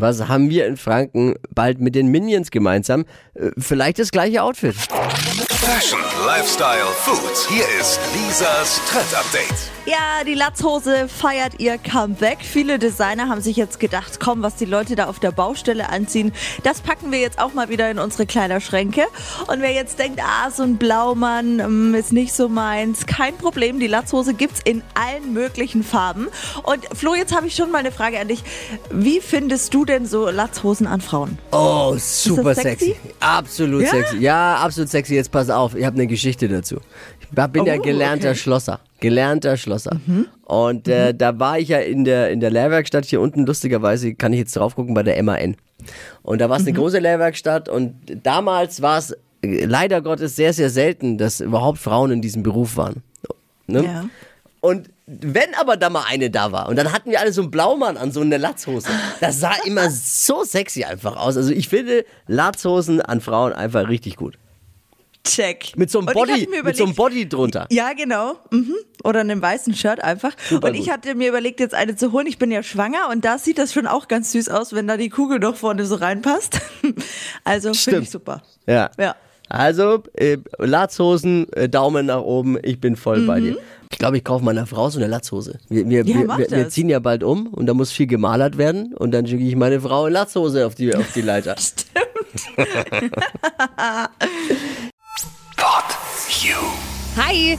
Was haben wir in Franken bald mit den Minions gemeinsam? Äh, Vielleicht das gleiche Outfit. Fashion, Lifestyle, Food. Hier ist Lisas Trend Update. Ja, die Latzhose feiert ihr Comeback. Viele Designer haben sich jetzt gedacht, komm, was die Leute da auf der Baustelle anziehen, das packen wir jetzt auch mal wieder in unsere Kleiderschränke. Und wer jetzt denkt, ah, so ein Blaumann ähm, ist nicht so meins, kein Problem. Die Latzhose gibt's in allen möglichen Farben. Und Flo, jetzt habe ich schon mal eine Frage an dich. Wie findest du denn so Latzhosen an Frauen? Oh, super sexy? sexy? Absolut Ja? sexy. Ja, absolut sexy. Jetzt pass auf, ich habe eine Geschichte dazu. Ich bin ja Oh, gelernter okay. Mhm. Schlosser. Gelernter Schlosser. Und äh, da war ich ja in der, in der Lehrwerkstatt hier unten, lustigerweise kann ich jetzt drauf gucken, bei der MAN. Und da war es Mhm. eine große Lehrwerkstatt und damals war es äh, leider Gottes sehr, sehr selten, dass überhaupt Frauen in diesem Beruf waren. Ne? Ja. Und wenn aber da mal eine da war und dann hatten wir alle so einen Blaumann an, so eine Latzhose, das sah immer so sexy einfach aus. Also ich finde Latzhosen an Frauen einfach richtig gut. Check. Mit so einem Body, mit so einem Body drunter. Ja, genau. Mhm. Oder einem weißen Shirt einfach. Super und ich gut. hatte mir überlegt, jetzt eine zu holen. Ich bin ja schwanger und da sieht das schon auch ganz süß aus, wenn da die Kugel noch vorne so reinpasst. Also finde Stimmt. ich super. Ja. Ja. Also, äh, Latzhosen, äh, Daumen nach oben, ich bin voll bei dir. Ich glaube, ich kaufe meiner Frau so eine Latzhose. Wir, wir, Mhm. Ja, wir, wir, ziehen ja bald um und da muss viel gemalert werden und dann schicke ich meine Frau in Latzhose auf die, auf die Leiter. Pod You. Hi,